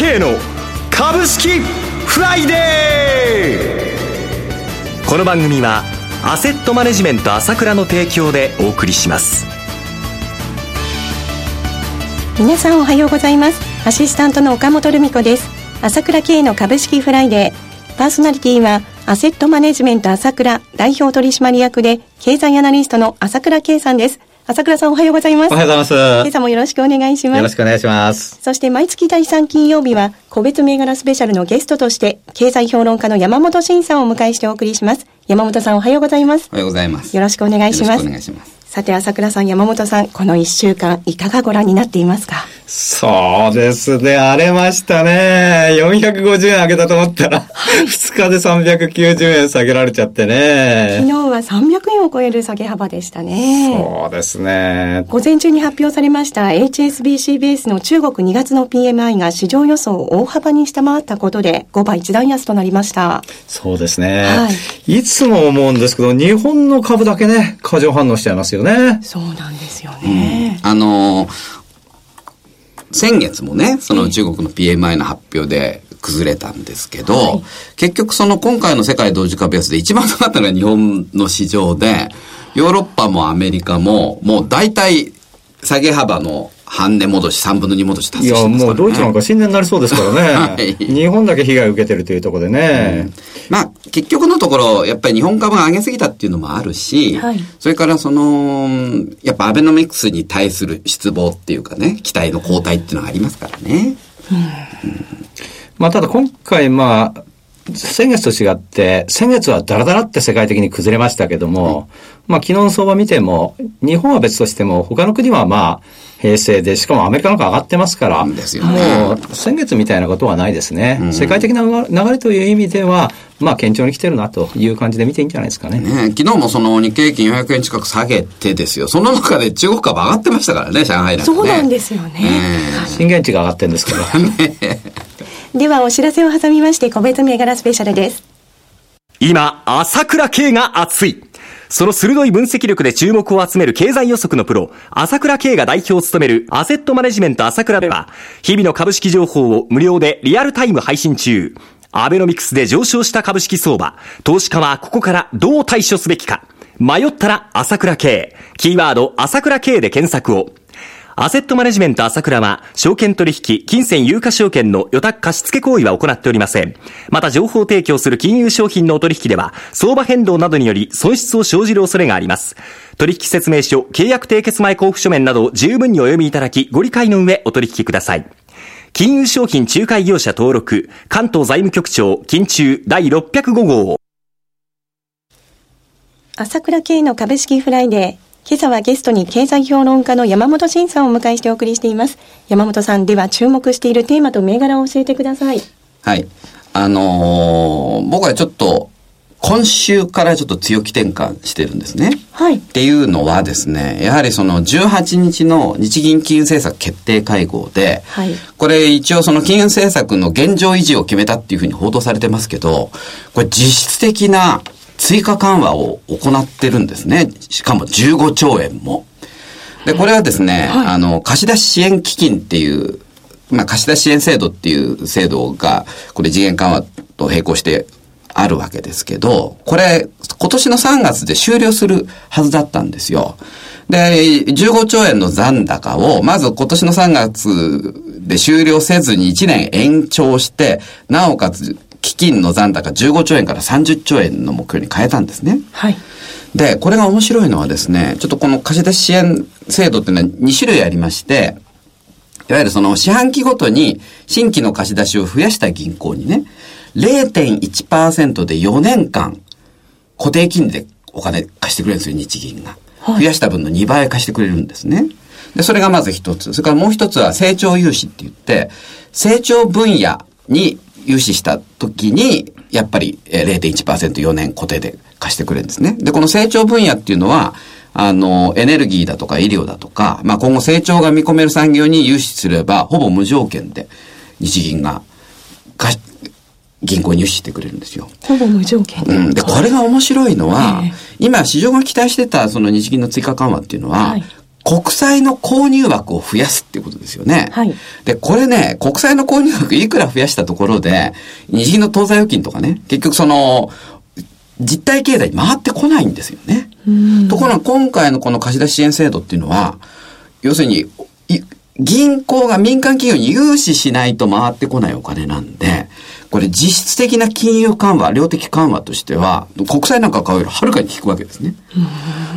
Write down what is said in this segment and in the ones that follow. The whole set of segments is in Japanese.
慶の株式フライデー。この番組はアセットマネジメント朝倉の提供でお送りします。皆さんおはようございます。アシスタントの岡本留美子です。朝倉慶の株式フライデー。パーソナリティはアセットマネジメント朝倉代表取締役で経済アナリストの朝倉慶さんです。朝倉さんおはようございます。おはようございます。今朝もよろしくお願いします。よろしくお願いします。そして毎月第3金曜日は、個別銘柄スペシャルのゲストとして、経済評論家の山本慎さんをお迎えしてお送りします。山本さんおはようございます。おはようございます。よろしくお願いします。よろしくお願いします。さて、朝倉さん、山本さん、この1週間、いかがご覧になっていますか？そうですね、荒れましたね。450円上げたと思ったら、はい、2日で390円下げられちゃってね。昨日は300円を超える下げ幅でしたね。そうですね。午前中に発表されました HSBC ベースの中国2月の PMI が市場予想を大幅に下回ったことで、5倍一段安となりました。そうですね。はい。いつも思うんですけど、日本の株だけね、過剰反応しちゃいますよね。そうなんですよね。うん、あのー先月もね、その中国の PMI の発表で崩れたんですけど、はい、結局その今回の世界同時株安で一番高かったのが日本の市場で、ヨーロッパもアメリカももう大体下げ幅の半値戻し、3分の2戻し達成してます、ね、いや、もうドイツなんか新年になりそうですからね。はい、日本だけ被害を受けてるというところでね。うん、まあ、結局のところ、やっぱり日本株が上げすぎたっていうのもあるし、はい、それからその、やっぱアベノミクスに対する失望っていうかね、期待の後退っていうのがありますからね。うん、うん、まあ、ただ今回、まあ、先月と違って、先月はダラダラって世界的に崩れましたけども、まあ昨日の相場見ても、日本は別としても、他の国はまあ、平成で、しかもアメリカなんか上がってますから、ね、もう先月みたいなことはないですね。うん、世界的な流れという意味では、まあ、堅調に来てるなという感じで見ていいんじゃないですかね。ね昨日もその日経平均400円近く下げてですよ。その中で中国株上がってましたからね、上海なんか、ね、そうなんですよね。震源地が上がってるんですけど。ねではお知らせを挟みまして個別銘柄スペシャルです。今、朝倉慶が熱い。その鋭い分析力で注目を集める経済予測のプロ、朝倉慶が代表を務めるアセットマネジメント朝倉では、日々の株式情報を無料でリアルタイム配信中。アベノミクスで上昇した株式相場、投資家はここからどう対処すべきか。迷ったら朝倉慶。キーワード朝倉慶で検索を。アセットマネジメント朝倉は、証券取引、金銭有価証券の予託貸付行為は行っておりません。また、情報提供する金融商品のお取引では、相場変動などにより損失を生じる恐れがあります。取引説明書、契約締結前交付書面など十分にお読みいただき、ご理解の上お取引ください。金融商品仲介業者登録、関東財務局長、金中第605号。朝倉慶の株式フライデー。今朝はゲストに経済評論家の山本慎さんをお迎えしてお送りしています。山本さん、では注目しているテーマと銘柄を教えてください。はい。あのー、僕はちょっと、今週からちょっと強気転換してるんですね。はい。っていうのはですね、やはりその18日の日銀金融政策決定会合で、はい、これ一応その金融政策の現状維持を決めたっていうふうに報道されてますけど、これ実質的な追加緩和を行ってるんですね。しかも15兆円も。で、これはですね、はい、あの、貸し出し支援基金っていう、まあ、貸し出し支援制度っていう制度が、これ次元緩和と並行してあるわけですけど、これ、今年の3月で終了するはずだったんですよ。で、15兆円の残高を、まず今年の3月で終了せずに1年延長して、なおかつ基金の残高15兆円から30兆円の目標に変えたんですね。はい。で、これが面白いのはですね、ちょっとこの貸し出し支援制度っていうのは2種類ありまして、いわゆるその四半期ごとに新規の貸し出しを増やした銀行にね、0.1%で4年間固定金利でお金貸してくれるんですよ、日銀が。はい、増やした分の2倍貸してくれるんですね。で、それがまず一つ。それからもう一つは成長融資って言って、成長分野に融資した時に、やっぱり 0.1%4 年固定で貸してくれるんですね。で、この成長分野っていうのは、あの、エネルギーだとか医療だとか、まあ今後成長が見込める産業に融資すれば、ほぼ無条件で日銀が貸銀行に融資してくれるんですよ。ほぼ無条件で。うん。で、これが面白いのは、えー、今市場が期待してたその日銀の追加緩和っていうのは、はい、国債の購入枠を増やすっていうことですよね。はい。で、これね、国債の購入枠いくら増やしたところで、日銀の当座預金とかね、結局その、実体経済に回ってこないんですよね。ところが今回のこの貸し出し支援制度っていうのは、要するに、銀行が民間企業に融資しないと回ってこないお金なんで、これ実質的な金融緩和、量的緩和としては、国債なんか買うよりはるかに効くわけですね。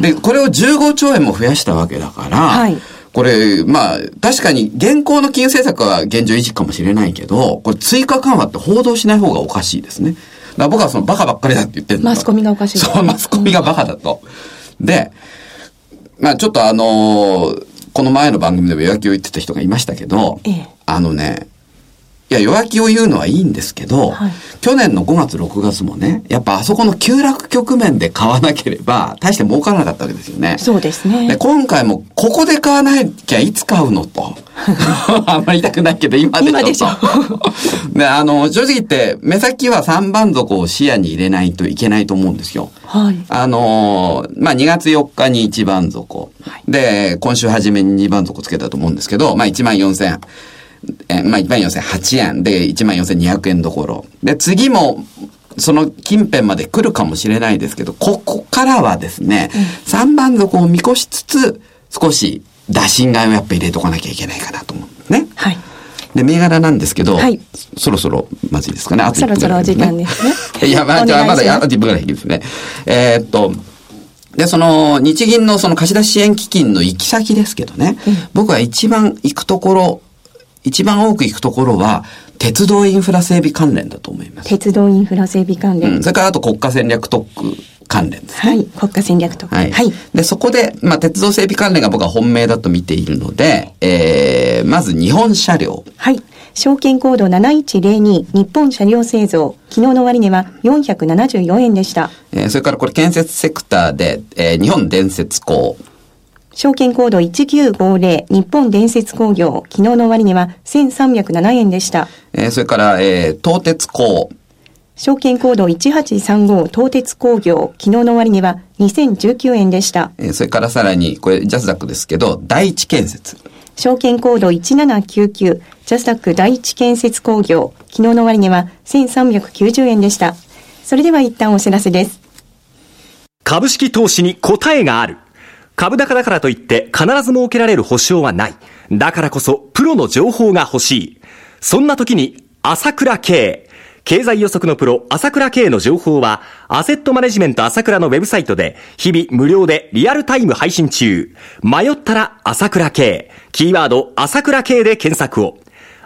で、これを15兆円も増やしたわけだから、はい、これ、まあ、確かに現行の金融政策は現状維持かもしれないけど、これ追加緩和って報道しない方がおかしいですね。だ僕はそのバカばっかりだって言ってるマスコミがおかしい。そう、マスコミがバカだと。で、まあちょっとあのー、この前の番組でも弱気を言ってた人がいましたけど、ええ、あのね、いや、弱気を言うのはいいんですけど、はい、去年の5月、6月もね、やっぱあそこの急落局面で買わなければ、大して儲からなかったわけですよね。そうですね。で、今回も、ここで買わなきゃいつ買うのと。あんまり言いたくないけど、今でしょと。で、あの、正直言って、目先は3番底を視野に入れないといけないと思うんですよ。はい。あの、まあ、2月4日に1番底。はい、で、今週初めに2番底つけたと思うんですけど、まあ、1万4000。えまあ、1万4008円で1万4200円どころ。で、次も、その近辺まで来るかもしれないですけど、ここからはですね、うん、3番底を見越しつつ、少し打診買いをやっぱ入れとかなきゃいけないかなと思うんですね。はい。で、銘柄なんですけど、はい、そろそろまずいですかね。あとそろそろお時間ですね。いや、まあ、じゃあまだあと1分ぐらいですね。えー、っと、で、その、日銀のその貸し出し支援基金の行き先ですけどね、うん、僕は一番行くところ、一番多く行くところは、鉄道インフラ整備関連だと思います。鉄道インフラ整備関連。うん、それからあと国家戦略特区関連ですね。はい。国家戦略特区。はい。はい、で、そこで、まあ、鉄道整備関連が僕は本命だと見ているので、えー、まず日本車両。はい。証券コード7102日本車両製造。昨日の終値は474円でした。えー、それからこれ建設セクターで、えー、日本電鉄工。証券コード1950日本電節工業、昨日の終値は1307円でした。えー、それから、えー、東鉄工。証券コード1835東鉄工業、昨日の終値は2019円でした。えー、それからさらに、これジャスダックですけど、第一建設。証券コード1799ジャスダック第一建設工業、昨日の終値は1390円でした。それでは一旦お知らせです。株式投資に答えがある。株高だからといって必ず設けられる保証はない。だからこそプロの情報が欲しい。そんな時に朝倉慶。経済予測のプロ、朝倉慶の情報は、アセットマネジメント朝倉のウェブサイトで、日々無料でリアルタイム配信中。迷ったら朝倉慶。キーワード、朝倉慶で検索を。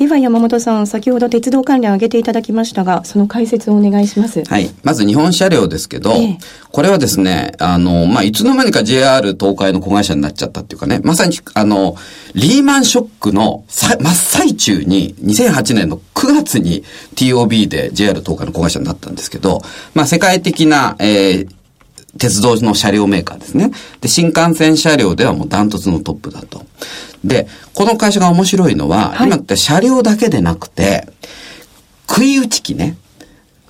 では山本さん、先ほど鉄道関連挙げていただきましたが、その解説をお願いします。はい。まず日本車両ですけど、ええ、これはですね、あの、まあ、いつの間にか JR 東海の子会社になっちゃったっていうかね、まさに、あの、リーマンショックの真っ最中に、2008年の9月に TOB で JR 東海の子会社になったんですけど、まあ、世界的な、えー、鉄道の車両メーカーですね。で、新幹線車両ではもうダントツのトップだと。で、この会社が面白いのは、はい、今って車両だけでなくて、食い打ち機ね。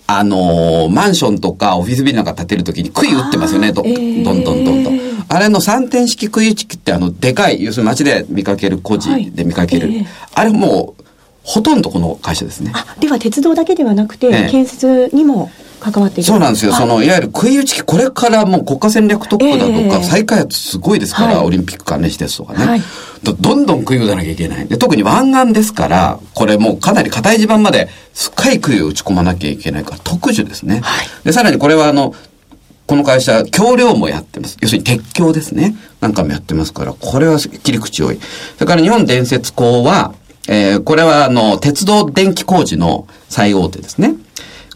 あのー、マンションとかオフィスビルなんか建てるときに杭打ってますよね、ど、えー、どんどんどんどん。あれの三点式杭打ち機ってあの、でかい、要するに街で見かける、工事で見かける。はいえー、あれもう、ほとんどこの会社ですね。あ、では鉄道だけではなくて、えー、建設にも関わっているそうなんですよ。その、いわゆる食い打ち機、これからもう国家戦略特区だとか、再開発すごいですから、オリンピック関連施設とかね。はい、どどんどん食い打たなきゃいけない。で特に湾岸ですから、これもうかなり硬い地盤まで深い杭を打ち込まなきゃいけないから、特需ですね。はい、で、さらにこれはあの、この会社、橋梁もやってます。要するに鉄橋ですね。なんかもやってますから、これは切り口多い。それから日本伝説工は、えー、これはあの、鉄道電気工事の最大手ですね。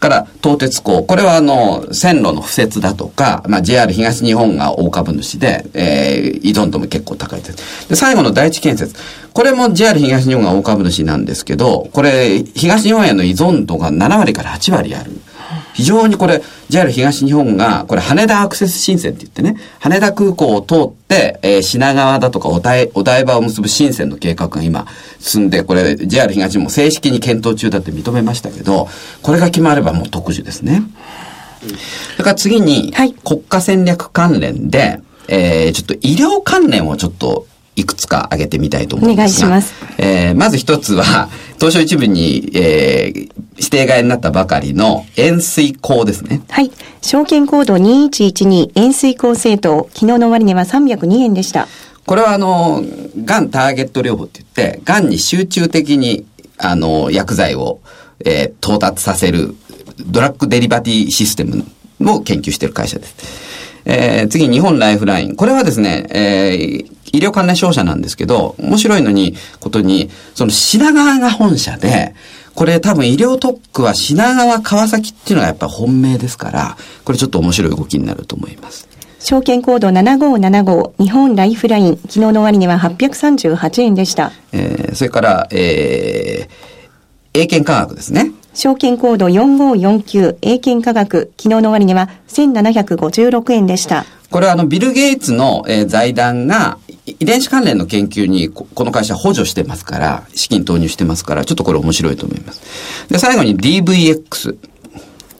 から東鉄工。これはあの、線路の敷設だとか、まあ JR 東日本が大株主で、えー、依存度も結構高いです。で、最後の第一建設。これも JR 東日本が大株主なんですけど、これ、東日本への依存度が7割から8割ある。非常にこれ、JR 東日本が、これ羽田アクセス新線って言ってね、羽田空港を通って、えー、品川だとかお台お台場を結ぶ新線の計画が今進んで、これ JR 東日本も正式に検討中だって認めましたけど、これが決まればもう特需ですね。だから次に、国家戦略関連で、えー、ちょっと医療関連をちょっといくつか挙げてみたいと思いますお願いします。えー、まず一つは、東証一部に、えー、指定外になったばかりの円錐鋼ですね。はい。証券コード2112円錐鋼政党、昨日の終値は302円でした。これはあの、がんターゲット療法って言って、がんに集中的に、あの、薬剤を、えー、到達させる、ドラッグデリバティシステムを研究している会社です。えー、次、日本ライフライン。これはですね、えー、医療関連商社なんですけど、面白いのに、ことに、その品川が本社で、これ多分医療特区は品川川崎っていうのがやっぱ本命ですから、これちょっと面白い動きになると思います。証券コード7575日本ライフライン昨日の終値は838円でした。えー、それから、えー、英検科学ですね。証券コード4549英検科学昨日の終値は1756円でした。これはあのビル・ゲイツの、えー、財団が遺伝子関連の研究にこの会社補助してますから、資金投入してますから、ちょっとこれ面白いと思います。で、最後に DVX。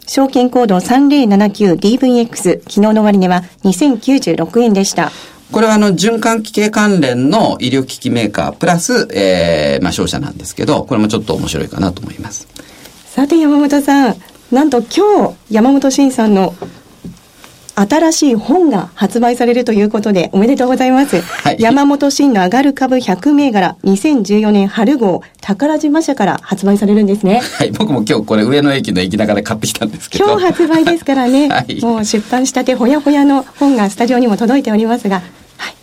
証券コード 3079DVX、昨日の終値は2096円でした。これはあの、循環器系関連の医療機器メーカー、プラス、えー、まあ商社なんですけど、これもちょっと面白いかなと思います。さて山本さん、なんと今日、山本慎さんの新しい本が発売されるということで、おめでとうございます。はい、山本慎の上がる株100銘柄、2014年春号、宝島社から発売されるんですね。はい、僕も今日これ上野駅の駅中で買ってきたんですけど。今日発売ですからね、はい、もう出版したてほやほやの本がスタジオにも届いておりますが、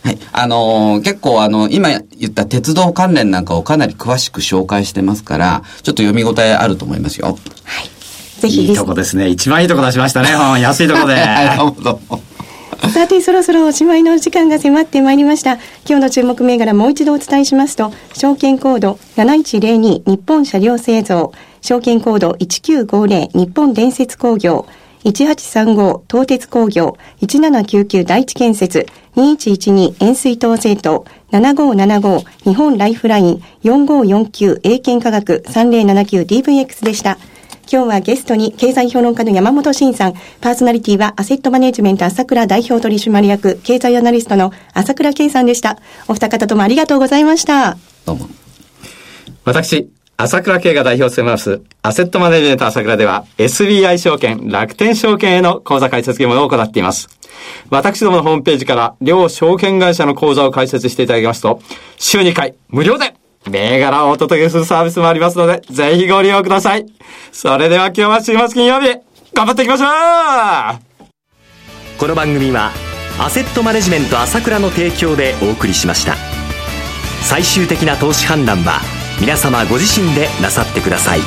はい。はい。あのー、結構あの、今言った鉄道関連なんかをかなり詳しく紹介してますから、ちょっと読み応えあると思いますよ。はい。ぜひいいとこですね。一番いいとこ出しましたね、本。安いとこで。さて、そろそろおしまいの時間が迫ってまいりました。今日の注目銘柄もう一度お伝えしますと、証券コード7102日本車両製造、証券コード1950日本伝説工業、1835東鉄工業、1799第一建設、2112円水東製糖、7575日本ライフライン、4549英検科学、3079DVX でした。今日はゲストに経済評論家の山本慎さん、パーソナリティはアセットマネジメント朝倉代表取締役経済アナリストの朝倉圭さんでした。お二方ともありがとうございました。どうも。私、朝倉慶が代表を務めます、アセットマネジメント朝倉では、SBI 証券、楽天証券への口座開設業務を行っています。私どものホームページから、両証券会社の口座を開設していただきますと、週2回、無料で銘柄をお届けするサービスもありますので、ぜひご利用ください。それでは今日は週末金曜日、頑張っていきましょうこの番組は、アセットマネジメント朝倉の提供でお送りしました。最終的な投資判断は、皆様ご自身でなさってください。